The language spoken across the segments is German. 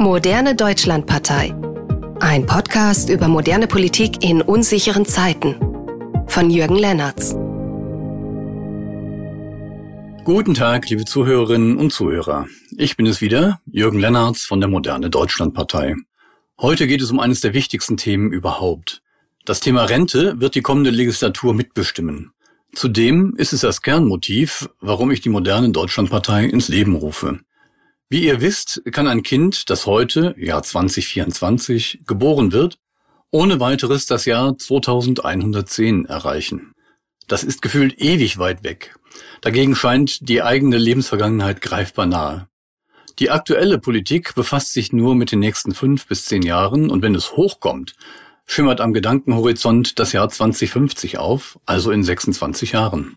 Moderne Deutschlandpartei. Ein Podcast über moderne Politik in unsicheren Zeiten. Von Jürgen Lennertz. Guten Tag, liebe Zuhörerinnen und Zuhörer. Ich bin es wieder, Jürgen Lennertz von der Moderne Deutschlandpartei. Heute geht es um eines der wichtigsten Themen überhaupt. Das Thema Rente wird die kommende Legislatur mitbestimmen. Zudem ist es das Kernmotiv, warum ich die moderne Deutschlandpartei ins Leben rufe. Wie ihr wisst, kann ein Kind, das heute, Jahr 2024, geboren wird, ohne weiteres das Jahr 2110 erreichen. Das ist gefühlt ewig weit weg. Dagegen scheint die eigene Lebensvergangenheit greifbar nahe. Die aktuelle Politik befasst sich nur mit den nächsten fünf bis zehn Jahren und wenn es hochkommt, schimmert am Gedankenhorizont das Jahr 2050 auf, also in 26 Jahren.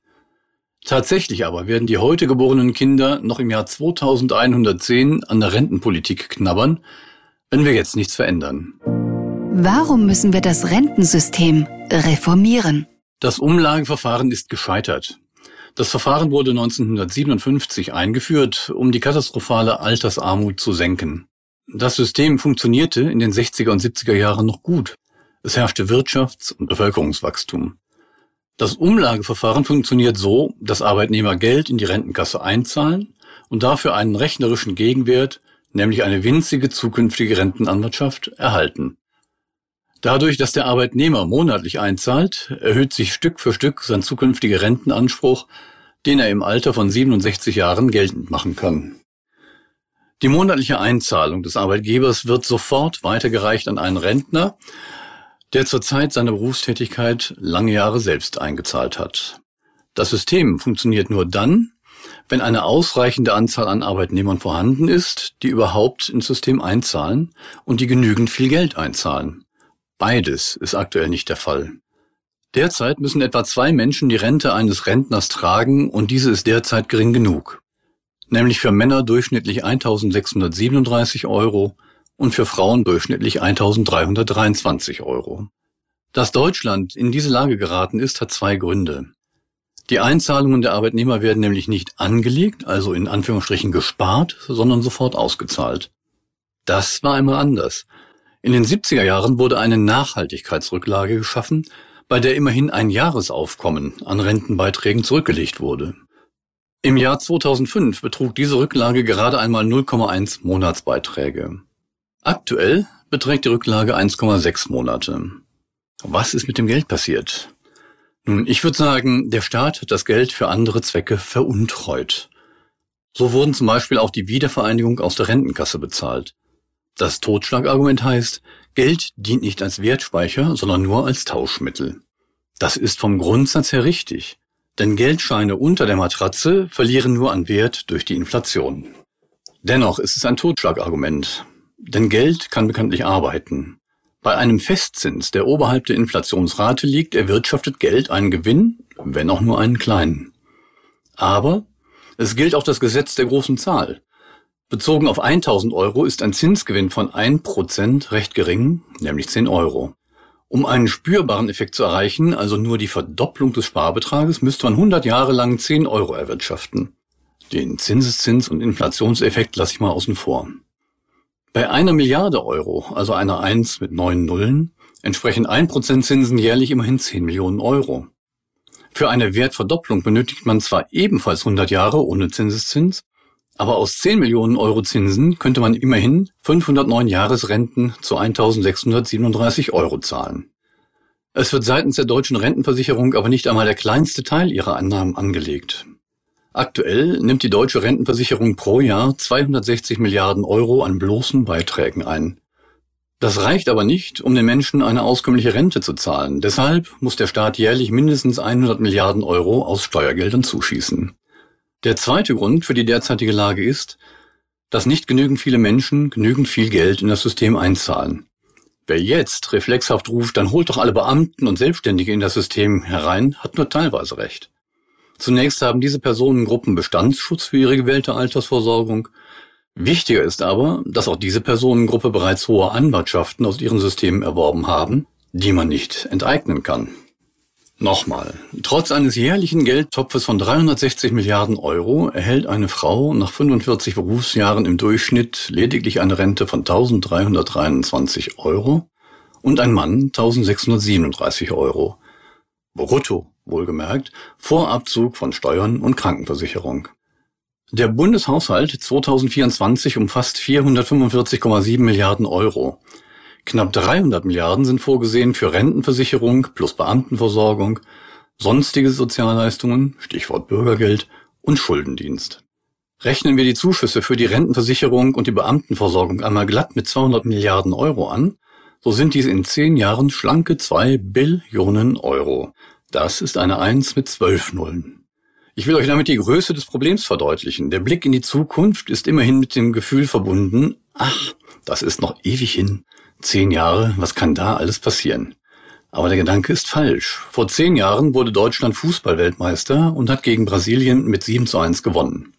Tatsächlich aber werden die heute geborenen Kinder noch im Jahr 2110 an der Rentenpolitik knabbern, wenn wir jetzt nichts verändern. Warum müssen wir das Rentensystem reformieren? Das Umlageverfahren ist gescheitert. Das Verfahren wurde 1957 eingeführt, um die katastrophale Altersarmut zu senken. Das System funktionierte in den 60er und 70er Jahren noch gut. Es herrschte Wirtschafts- und Bevölkerungswachstum. Das Umlageverfahren funktioniert so, dass Arbeitnehmer Geld in die Rentenkasse einzahlen und dafür einen rechnerischen Gegenwert, nämlich eine winzige zukünftige Rentenanwartschaft, erhalten. Dadurch, dass der Arbeitnehmer monatlich einzahlt, erhöht sich Stück für Stück sein zukünftiger Rentenanspruch, den er im Alter von 67 Jahren geltend machen kann. Die monatliche Einzahlung des Arbeitgebers wird sofort weitergereicht an einen Rentner, der zur Zeit seiner Berufstätigkeit lange Jahre selbst eingezahlt hat. Das System funktioniert nur dann, wenn eine ausreichende Anzahl an Arbeitnehmern vorhanden ist, die überhaupt ins System einzahlen und die genügend viel Geld einzahlen. Beides ist aktuell nicht der Fall. Derzeit müssen etwa zwei Menschen die Rente eines Rentners tragen und diese ist derzeit gering genug. Nämlich für Männer durchschnittlich 1637 Euro und für Frauen durchschnittlich 1323 Euro. Dass Deutschland in diese Lage geraten ist, hat zwei Gründe. Die Einzahlungen der Arbeitnehmer werden nämlich nicht angelegt, also in Anführungsstrichen gespart, sondern sofort ausgezahlt. Das war einmal anders. In den 70er Jahren wurde eine Nachhaltigkeitsrücklage geschaffen, bei der immerhin ein Jahresaufkommen an Rentenbeiträgen zurückgelegt wurde. Im Jahr 2005 betrug diese Rücklage gerade einmal 0,1 Monatsbeiträge. Aktuell beträgt die Rücklage 1,6 Monate. Was ist mit dem Geld passiert? Nun, ich würde sagen, der Staat hat das Geld für andere Zwecke veruntreut. So wurden zum Beispiel auch die Wiedervereinigung aus der Rentenkasse bezahlt. Das Totschlagargument heißt, Geld dient nicht als Wertspeicher, sondern nur als Tauschmittel. Das ist vom Grundsatz her richtig, denn Geldscheine unter der Matratze verlieren nur an Wert durch die Inflation. Dennoch ist es ein Totschlagargument. Denn Geld kann bekanntlich arbeiten. Bei einem Festzins, der oberhalb der Inflationsrate liegt, erwirtschaftet Geld einen Gewinn, wenn auch nur einen kleinen. Aber es gilt auch das Gesetz der großen Zahl. Bezogen auf 1000 Euro ist ein Zinsgewinn von 1% recht gering, nämlich 10 Euro. Um einen spürbaren Effekt zu erreichen, also nur die Verdopplung des Sparbetrages, müsste man 100 Jahre lang 10 Euro erwirtschaften. Den Zinseszins- und Inflationseffekt lasse ich mal außen vor. Bei einer Milliarde Euro, also einer Eins mit neun Nullen, entsprechen ein Prozent Zinsen jährlich immerhin 10 Millionen Euro. Für eine Wertverdopplung benötigt man zwar ebenfalls 100 Jahre ohne Zinseszins, aber aus 10 Millionen Euro Zinsen könnte man immerhin 509 Jahresrenten zu 1637 Euro zahlen. Es wird seitens der deutschen Rentenversicherung aber nicht einmal der kleinste Teil ihrer Annahmen angelegt. Aktuell nimmt die deutsche Rentenversicherung pro Jahr 260 Milliarden Euro an bloßen Beiträgen ein. Das reicht aber nicht, um den Menschen eine auskömmliche Rente zu zahlen. Deshalb muss der Staat jährlich mindestens 100 Milliarden Euro aus Steuergeldern zuschießen. Der zweite Grund für die derzeitige Lage ist, dass nicht genügend viele Menschen genügend viel Geld in das System einzahlen. Wer jetzt reflexhaft ruft, dann holt doch alle Beamten und Selbstständige in das System herein, hat nur teilweise recht. Zunächst haben diese Personengruppen Bestandsschutz für ihre gewählte Altersversorgung. Wichtiger ist aber, dass auch diese Personengruppe bereits hohe Anwartschaften aus ihren Systemen erworben haben, die man nicht enteignen kann. Nochmal. Trotz eines jährlichen Geldtopfes von 360 Milliarden Euro erhält eine Frau nach 45 Berufsjahren im Durchschnitt lediglich eine Rente von 1323 Euro und ein Mann 1637 Euro. Brutto, wohlgemerkt, vor Abzug von Steuern und Krankenversicherung. Der Bundeshaushalt 2024 umfasst 445,7 Milliarden Euro. Knapp 300 Milliarden sind vorgesehen für Rentenversicherung plus Beamtenversorgung, sonstige Sozialleistungen, Stichwort Bürgergeld und Schuldendienst. Rechnen wir die Zuschüsse für die Rentenversicherung und die Beamtenversorgung einmal glatt mit 200 Milliarden Euro an, so sind dies in zehn Jahren schlanke zwei Billionen Euro. Das ist eine Eins mit zwölf Nullen. Ich will euch damit die Größe des Problems verdeutlichen. Der Blick in die Zukunft ist immerhin mit dem Gefühl verbunden, ach, das ist noch ewig hin. Zehn Jahre, was kann da alles passieren? Aber der Gedanke ist falsch. Vor zehn Jahren wurde Deutschland Fußballweltmeister und hat gegen Brasilien mit 7 zu 1 gewonnen.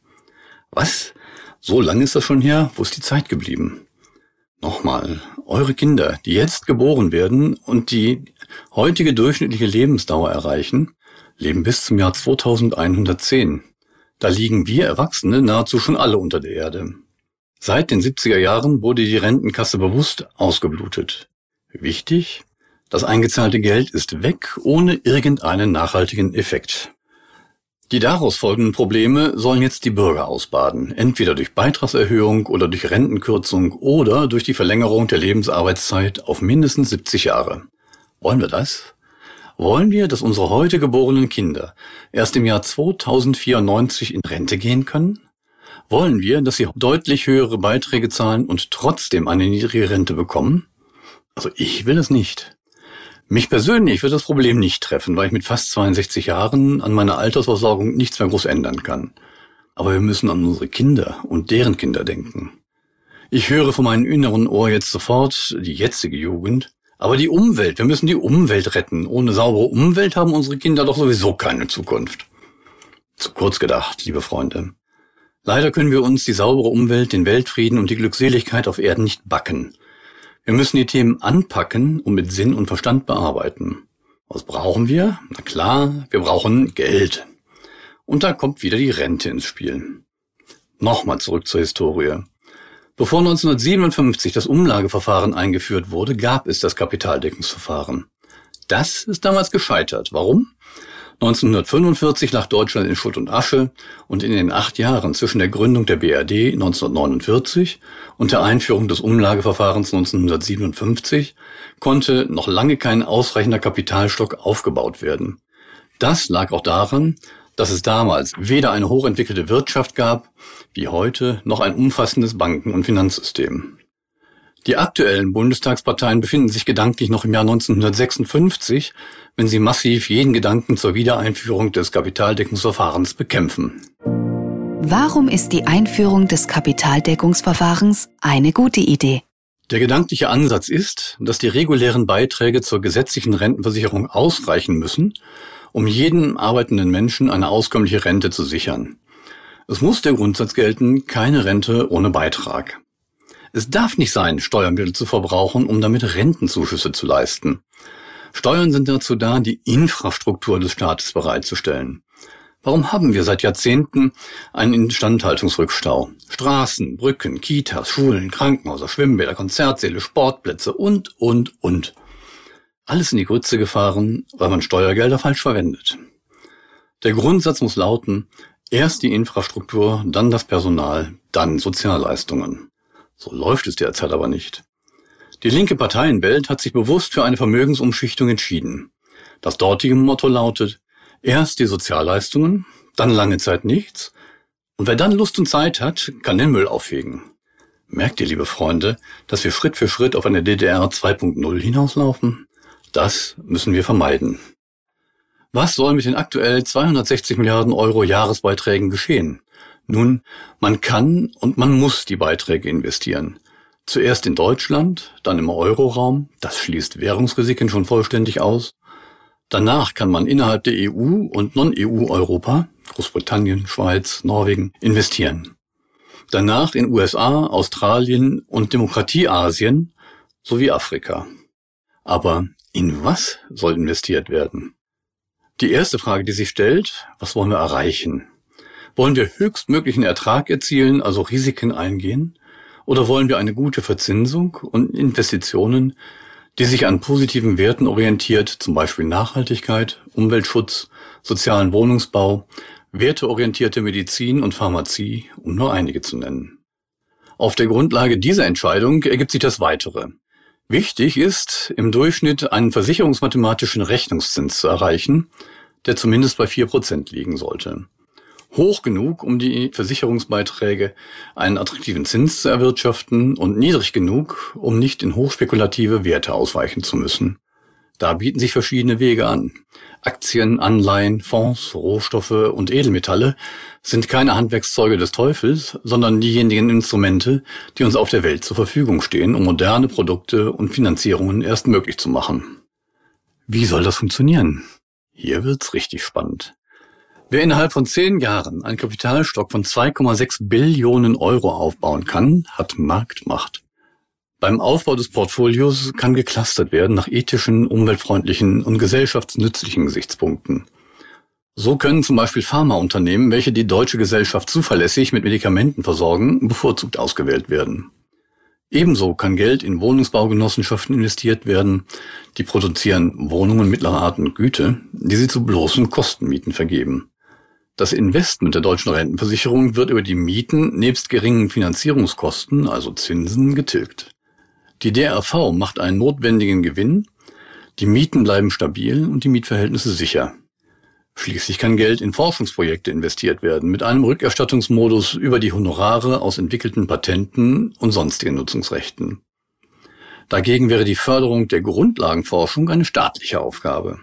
Was? So lange ist das schon her? Wo ist die Zeit geblieben? Nochmal, eure Kinder, die jetzt geboren werden und die heutige durchschnittliche Lebensdauer erreichen, leben bis zum Jahr 2110. Da liegen wir Erwachsene nahezu schon alle unter der Erde. Seit den 70er Jahren wurde die Rentenkasse bewusst ausgeblutet. Wichtig, das eingezahlte Geld ist weg ohne irgendeinen nachhaltigen Effekt. Die daraus folgenden Probleme sollen jetzt die Bürger ausbaden, entweder durch Beitragserhöhung oder durch Rentenkürzung oder durch die Verlängerung der Lebensarbeitszeit auf mindestens 70 Jahre. Wollen wir das? Wollen wir, dass unsere heute geborenen Kinder erst im Jahr 2094 in Rente gehen können? Wollen wir, dass sie deutlich höhere Beiträge zahlen und trotzdem eine niedrige Rente bekommen? Also ich will es nicht. Mich persönlich wird das Problem nicht treffen, weil ich mit fast 62 Jahren an meiner Altersversorgung nichts mehr groß ändern kann. Aber wir müssen an unsere Kinder und deren Kinder denken. Ich höre von meinem inneren Ohr jetzt sofort die jetzige Jugend. Aber die Umwelt, wir müssen die Umwelt retten. Ohne saubere Umwelt haben unsere Kinder doch sowieso keine Zukunft. Zu kurz gedacht, liebe Freunde. Leider können wir uns die saubere Umwelt, den Weltfrieden und die Glückseligkeit auf Erden nicht backen. Wir müssen die Themen anpacken und mit Sinn und Verstand bearbeiten. Was brauchen wir? Na klar, wir brauchen Geld. Und da kommt wieder die Rente ins Spiel. Nochmal zurück zur Historie. Bevor 1957 das Umlageverfahren eingeführt wurde, gab es das Kapitaldeckungsverfahren. Das ist damals gescheitert. Warum? 1945 lag Deutschland in Schutt und Asche und in den acht Jahren zwischen der Gründung der BRD 1949 und der Einführung des Umlageverfahrens 1957 konnte noch lange kein ausreichender Kapitalstock aufgebaut werden. Das lag auch daran, dass es damals weder eine hochentwickelte Wirtschaft gab, wie heute, noch ein umfassendes Banken- und Finanzsystem. Die aktuellen Bundestagsparteien befinden sich gedanklich noch im Jahr 1956, wenn sie massiv jeden Gedanken zur Wiedereinführung des Kapitaldeckungsverfahrens bekämpfen. Warum ist die Einführung des Kapitaldeckungsverfahrens eine gute Idee? Der gedankliche Ansatz ist, dass die regulären Beiträge zur gesetzlichen Rentenversicherung ausreichen müssen, um jedem arbeitenden Menschen eine auskömmliche Rente zu sichern. Es muss der Grundsatz gelten, keine Rente ohne Beitrag. Es darf nicht sein, Steuermittel zu verbrauchen, um damit Rentenzuschüsse zu leisten. Steuern sind dazu da, die Infrastruktur des Staates bereitzustellen. Warum haben wir seit Jahrzehnten einen Instandhaltungsrückstau? Straßen, Brücken, Kitas, Schulen, Krankenhäuser, Schwimmbäder, Konzertsäle, Sportplätze und, und, und. Alles in die Grütze gefahren, weil man Steuergelder falsch verwendet. Der Grundsatz muss lauten, erst die Infrastruktur, dann das Personal, dann Sozialleistungen. So läuft es derzeit aber nicht. Die linke Parteienwelt hat sich bewusst für eine Vermögensumschichtung entschieden. Das dortige Motto lautet, erst die Sozialleistungen, dann lange Zeit nichts, und wer dann Lust und Zeit hat, kann den Müll aufhegen. Merkt ihr, liebe Freunde, dass wir Schritt für Schritt auf eine DDR 2.0 hinauslaufen? Das müssen wir vermeiden. Was soll mit den aktuell 260 Milliarden Euro Jahresbeiträgen geschehen? Nun, man kann und man muss die Beiträge investieren. Zuerst in Deutschland, dann im Euroraum, das schließt Währungsrisiken schon vollständig aus. Danach kann man innerhalb der EU und Non-EU-Europa, Großbritannien, Schweiz, Norwegen, investieren. Danach in USA, Australien und Demokratieasien sowie Afrika. Aber in was soll investiert werden? Die erste Frage, die sich stellt, was wollen wir erreichen? Wollen wir höchstmöglichen Ertrag erzielen, also Risiken eingehen? Oder wollen wir eine gute Verzinsung und Investitionen, die sich an positiven Werten orientiert, zum Beispiel Nachhaltigkeit, Umweltschutz, sozialen Wohnungsbau, werteorientierte Medizin und Pharmazie, um nur einige zu nennen. Auf der Grundlage dieser Entscheidung ergibt sich das Weitere. Wichtig ist, im Durchschnitt einen versicherungsmathematischen Rechnungszins zu erreichen, der zumindest bei vier Prozent liegen sollte. Hoch genug, um die Versicherungsbeiträge einen attraktiven Zins zu erwirtschaften und niedrig genug, um nicht in hochspekulative Werte ausweichen zu müssen. Da bieten sich verschiedene Wege an. Aktien, Anleihen, Fonds, Rohstoffe und Edelmetalle sind keine Handwerkszeuge des Teufels, sondern diejenigen Instrumente, die uns auf der Welt zur Verfügung stehen, um moderne Produkte und Finanzierungen erst möglich zu machen. Wie soll das funktionieren? Hier wird's richtig spannend. Wer innerhalb von zehn Jahren einen Kapitalstock von 2,6 Billionen Euro aufbauen kann, hat Marktmacht. Beim Aufbau des Portfolios kann geklustert werden nach ethischen, umweltfreundlichen und gesellschaftsnützlichen Gesichtspunkten. So können zum Beispiel Pharmaunternehmen, welche die deutsche Gesellschaft zuverlässig mit Medikamenten versorgen, bevorzugt ausgewählt werden. Ebenso kann Geld in Wohnungsbaugenossenschaften investiert werden, die produzieren Wohnungen mittlerer Art und Güte, die sie zu bloßen Kostenmieten vergeben. Das Investment der deutschen Rentenversicherung wird über die Mieten nebst geringen Finanzierungskosten, also Zinsen, getilgt. Die DRV macht einen notwendigen Gewinn, die Mieten bleiben stabil und die Mietverhältnisse sicher. Schließlich kann Geld in Forschungsprojekte investiert werden, mit einem Rückerstattungsmodus über die Honorare aus entwickelten Patenten und sonstigen Nutzungsrechten. Dagegen wäre die Förderung der Grundlagenforschung eine staatliche Aufgabe.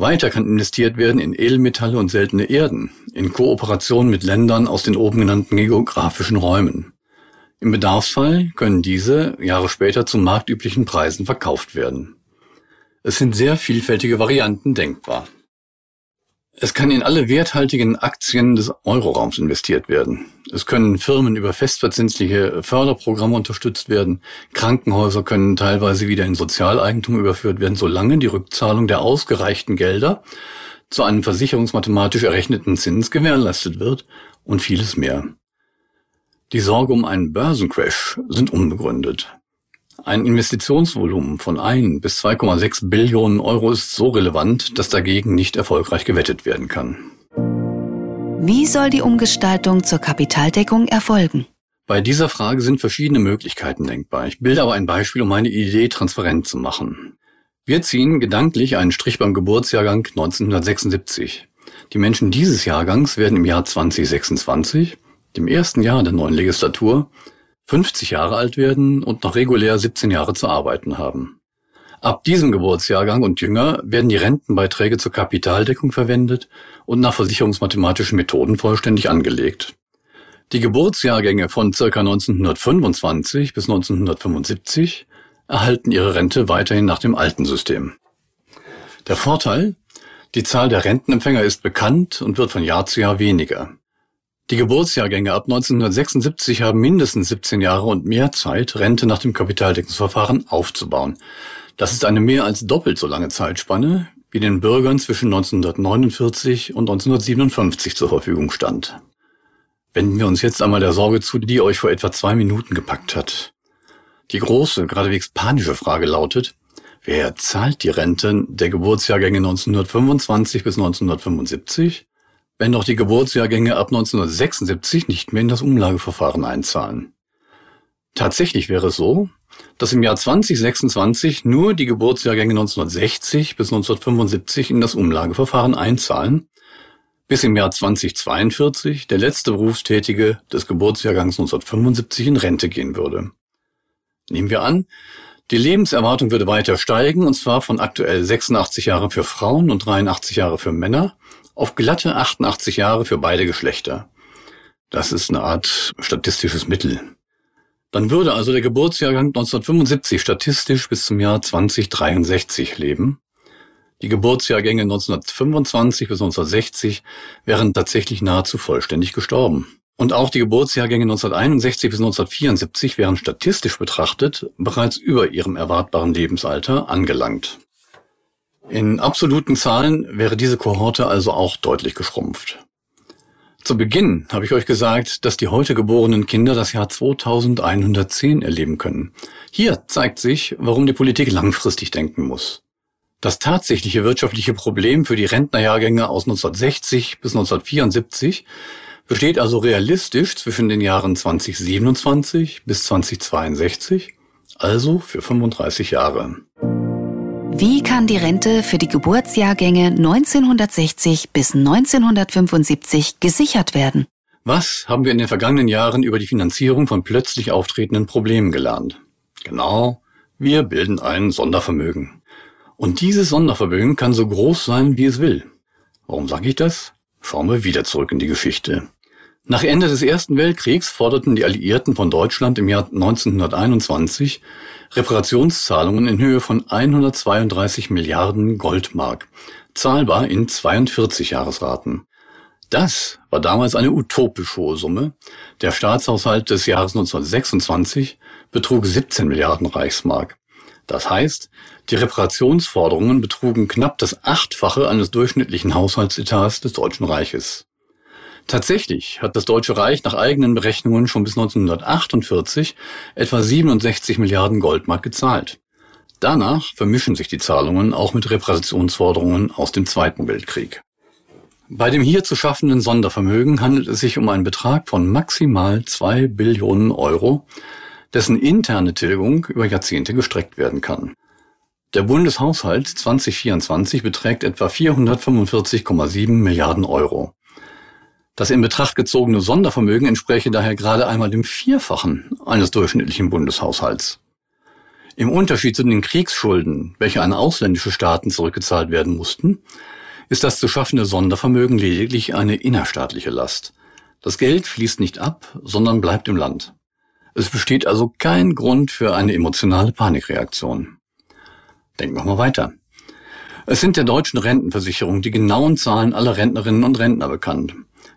Weiter kann investiert werden in Edelmetalle und seltene Erden, in Kooperation mit Ländern aus den oben genannten geografischen Räumen. Im Bedarfsfall können diese Jahre später zu marktüblichen Preisen verkauft werden. Es sind sehr vielfältige Varianten denkbar. Es kann in alle werthaltigen Aktien des Euroraums investiert werden. Es können Firmen über festverzinsliche Förderprogramme unterstützt werden. Krankenhäuser können teilweise wieder in Sozialeigentum überführt werden, solange die Rückzahlung der ausgereichten Gelder zu einem versicherungsmathematisch errechneten Zins gewährleistet wird und vieles mehr. Die Sorge um einen Börsencrash sind unbegründet. Ein Investitionsvolumen von 1 bis 2,6 Billionen Euro ist so relevant, dass dagegen nicht erfolgreich gewettet werden kann. Wie soll die Umgestaltung zur Kapitaldeckung erfolgen? Bei dieser Frage sind verschiedene Möglichkeiten denkbar. Ich bilde aber ein Beispiel, um meine Idee transparent zu machen. Wir ziehen gedanklich einen Strich beim Geburtsjahrgang 1976. Die Menschen dieses Jahrgangs werden im Jahr 2026 dem ersten Jahr der neuen Legislatur, 50 Jahre alt werden und noch regulär 17 Jahre zu arbeiten haben. Ab diesem Geburtsjahrgang und jünger werden die Rentenbeiträge zur Kapitaldeckung verwendet und nach versicherungsmathematischen Methoden vollständig angelegt. Die Geburtsjahrgänge von ca. 1925 bis 1975 erhalten ihre Rente weiterhin nach dem alten System. Der Vorteil? Die Zahl der Rentenempfänger ist bekannt und wird von Jahr zu Jahr weniger. Die Geburtsjahrgänge ab 1976 haben mindestens 17 Jahre und mehr Zeit, Rente nach dem Kapitaldeckungsverfahren aufzubauen. Das ist eine mehr als doppelt so lange Zeitspanne, wie den Bürgern zwischen 1949 und 1957 zur Verfügung stand. Wenden wir uns jetzt einmal der Sorge zu, die euch vor etwa zwei Minuten gepackt hat. Die große, geradewegs panische Frage lautet, wer zahlt die Rente der Geburtsjahrgänge 1925 bis 1975 wenn doch die Geburtsjahrgänge ab 1976 nicht mehr in das Umlageverfahren einzahlen. Tatsächlich wäre es so, dass im Jahr 2026 nur die Geburtsjahrgänge 1960 bis 1975 in das Umlageverfahren einzahlen, bis im Jahr 2042 der letzte Berufstätige des Geburtsjahrgangs 1975 in Rente gehen würde. Nehmen wir an, die Lebenserwartung würde weiter steigen, und zwar von aktuell 86 Jahre für Frauen und 83 Jahre für Männer auf glatte 88 Jahre für beide Geschlechter. Das ist eine Art statistisches Mittel. Dann würde also der Geburtsjahrgang 1975 statistisch bis zum Jahr 2063 leben. Die Geburtsjahrgänge 1925 bis 1960 wären tatsächlich nahezu vollständig gestorben. Und auch die Geburtsjahrgänge 1961 bis 1974 wären statistisch betrachtet bereits über ihrem erwartbaren Lebensalter angelangt. In absoluten Zahlen wäre diese Kohorte also auch deutlich geschrumpft. Zu Beginn habe ich euch gesagt, dass die heute geborenen Kinder das Jahr 2110 erleben können. Hier zeigt sich, warum die Politik langfristig denken muss. Das tatsächliche wirtschaftliche Problem für die Rentnerjahrgänge aus 1960 bis 1974 besteht also realistisch zwischen den Jahren 2027 bis 2062, also für 35 Jahre. Wie kann die Rente für die Geburtsjahrgänge 1960 bis 1975 gesichert werden? Was haben wir in den vergangenen Jahren über die Finanzierung von plötzlich auftretenden Problemen gelernt? Genau, wir bilden ein Sondervermögen. Und dieses Sondervermögen kann so groß sein, wie es will. Warum sage ich das? Schauen wir wieder zurück in die Geschichte. Nach Ende des Ersten Weltkriegs forderten die Alliierten von Deutschland im Jahr 1921 Reparationszahlungen in Höhe von 132 Milliarden Goldmark, zahlbar in 42 Jahresraten. Das war damals eine utopisch hohe Summe. Der Staatshaushalt des Jahres 1926 betrug 17 Milliarden Reichsmark. Das heißt, die Reparationsforderungen betrugen knapp das Achtfache eines durchschnittlichen Haushaltsetats des Deutschen Reiches. Tatsächlich hat das Deutsche Reich nach eigenen Berechnungen schon bis 1948 etwa 67 Milliarden Goldmark gezahlt. Danach vermischen sich die Zahlungen auch mit Reparationsforderungen aus dem Zweiten Weltkrieg. Bei dem hier zu schaffenden Sondervermögen handelt es sich um einen Betrag von maximal zwei Billionen Euro, dessen interne Tilgung über Jahrzehnte gestreckt werden kann. Der Bundeshaushalt 2024 beträgt etwa 445,7 Milliarden Euro. Das in Betracht gezogene Sondervermögen entspräche daher gerade einmal dem Vierfachen eines durchschnittlichen Bundeshaushalts. Im Unterschied zu den Kriegsschulden, welche an ausländische Staaten zurückgezahlt werden mussten, ist das zu schaffende Sondervermögen lediglich eine innerstaatliche Last. Das Geld fließt nicht ab, sondern bleibt im Land. Es besteht also kein Grund für eine emotionale Panikreaktion. Denken wir mal weiter. Es sind der deutschen Rentenversicherung die genauen Zahlen aller Rentnerinnen und Rentner bekannt.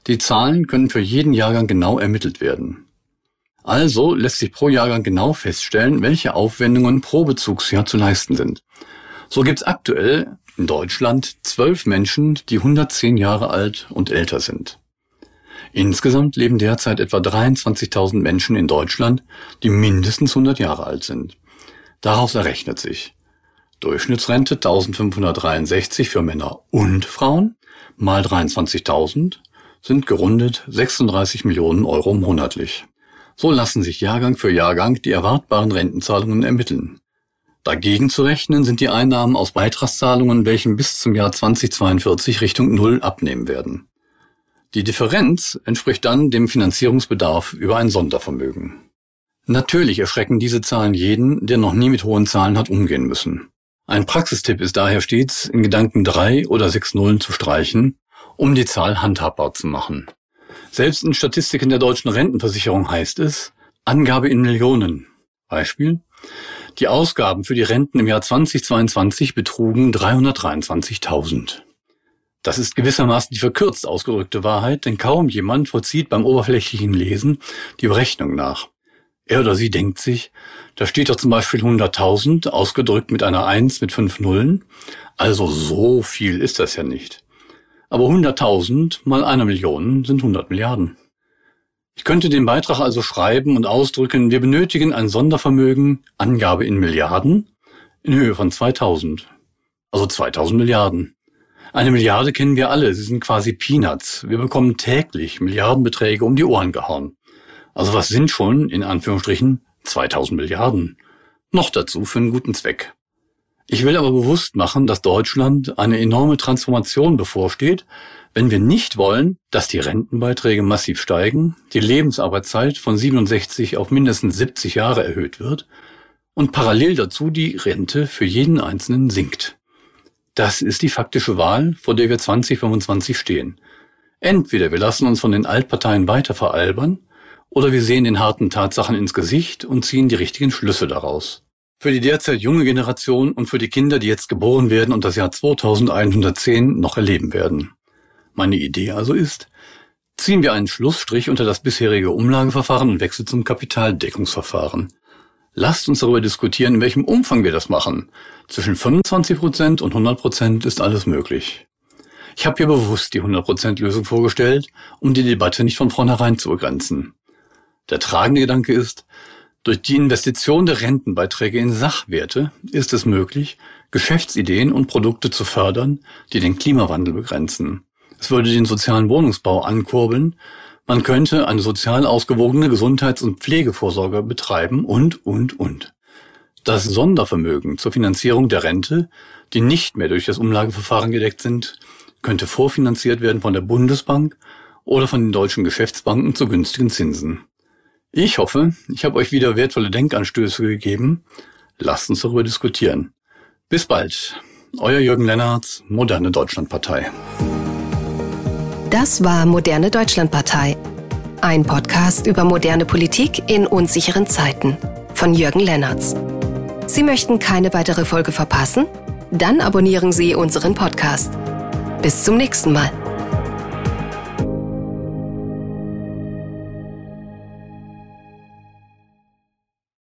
Die Zahlen können für jeden Jahrgang genau ermittelt werden. Also lässt sich pro Jahrgang genau feststellen, welche Aufwendungen pro Bezugsjahr zu leisten sind. So gibt es aktuell in Deutschland zwölf Menschen, die 110 Jahre alt und älter sind. Insgesamt leben derzeit etwa 23.000 Menschen in Deutschland, die mindestens 100 Jahre alt sind. Daraus errechnet sich Durchschnittsrente 1563 für Männer und Frauen mal 23.000 sind gerundet 36 Millionen Euro monatlich. So lassen sich Jahrgang für Jahrgang die erwartbaren Rentenzahlungen ermitteln. Dagegen zu rechnen sind die Einnahmen aus Beitragszahlungen, welchen bis zum Jahr 2042 Richtung Null abnehmen werden. Die Differenz entspricht dann dem Finanzierungsbedarf über ein Sondervermögen. Natürlich erschrecken diese Zahlen jeden, der noch nie mit hohen Zahlen hat umgehen müssen. Ein Praxistipp ist daher stets, in Gedanken drei oder sechs Nullen zu streichen um die Zahl handhabbar zu machen. Selbst in Statistiken der deutschen Rentenversicherung heißt es Angabe in Millionen. Beispiel Die Ausgaben für die Renten im Jahr 2022 betrugen 323.000. Das ist gewissermaßen die verkürzt ausgedrückte Wahrheit, denn kaum jemand vollzieht beim oberflächlichen Lesen die Berechnung nach. Er oder sie denkt sich, da steht doch zum Beispiel 100.000 ausgedrückt mit einer 1 mit fünf Nullen, also so viel ist das ja nicht. Aber 100.000 mal eine Million sind 100 Milliarden. Ich könnte den Beitrag also schreiben und ausdrücken, wir benötigen ein Sondervermögen, Angabe in Milliarden, in Höhe von 2000. Also 2000 Milliarden. Eine Milliarde kennen wir alle, sie sind quasi Peanuts. Wir bekommen täglich Milliardenbeträge um die Ohren gehauen. Also was sind schon, in Anführungsstrichen, 2000 Milliarden? Noch dazu für einen guten Zweck. Ich will aber bewusst machen, dass Deutschland eine enorme Transformation bevorsteht, wenn wir nicht wollen, dass die Rentenbeiträge massiv steigen, die Lebensarbeitszeit von 67 auf mindestens 70 Jahre erhöht wird und parallel dazu die Rente für jeden Einzelnen sinkt. Das ist die faktische Wahl, vor der wir 2025 stehen. Entweder wir lassen uns von den Altparteien weiter veralbern, oder wir sehen den harten Tatsachen ins Gesicht und ziehen die richtigen Schlüsse daraus. Für die derzeit junge Generation und für die Kinder, die jetzt geboren werden und das Jahr 2110 noch erleben werden. Meine Idee also ist, ziehen wir einen Schlussstrich unter das bisherige Umlageverfahren und wechseln zum Kapitaldeckungsverfahren. Lasst uns darüber diskutieren, in welchem Umfang wir das machen. Zwischen 25 Prozent und 100 Prozent ist alles möglich. Ich habe hier bewusst die 100% Lösung vorgestellt, um die Debatte nicht von vornherein zu begrenzen. Der tragende Gedanke ist, durch die Investition der Rentenbeiträge in Sachwerte ist es möglich, Geschäftsideen und Produkte zu fördern, die den Klimawandel begrenzen. Es würde den sozialen Wohnungsbau ankurbeln, man könnte eine sozial ausgewogene Gesundheits- und Pflegevorsorge betreiben und, und, und. Das Sondervermögen zur Finanzierung der Rente, die nicht mehr durch das Umlageverfahren gedeckt sind, könnte vorfinanziert werden von der Bundesbank oder von den deutschen Geschäftsbanken zu günstigen Zinsen. Ich hoffe, ich habe euch wieder wertvolle Denkanstöße gegeben. Lasst uns darüber diskutieren. Bis bald. Euer Jürgen Lennartz, Moderne Deutschlandpartei. Das war Moderne Deutschlandpartei. Ein Podcast über moderne Politik in unsicheren Zeiten von Jürgen Lennartz. Sie möchten keine weitere Folge verpassen? Dann abonnieren Sie unseren Podcast. Bis zum nächsten Mal.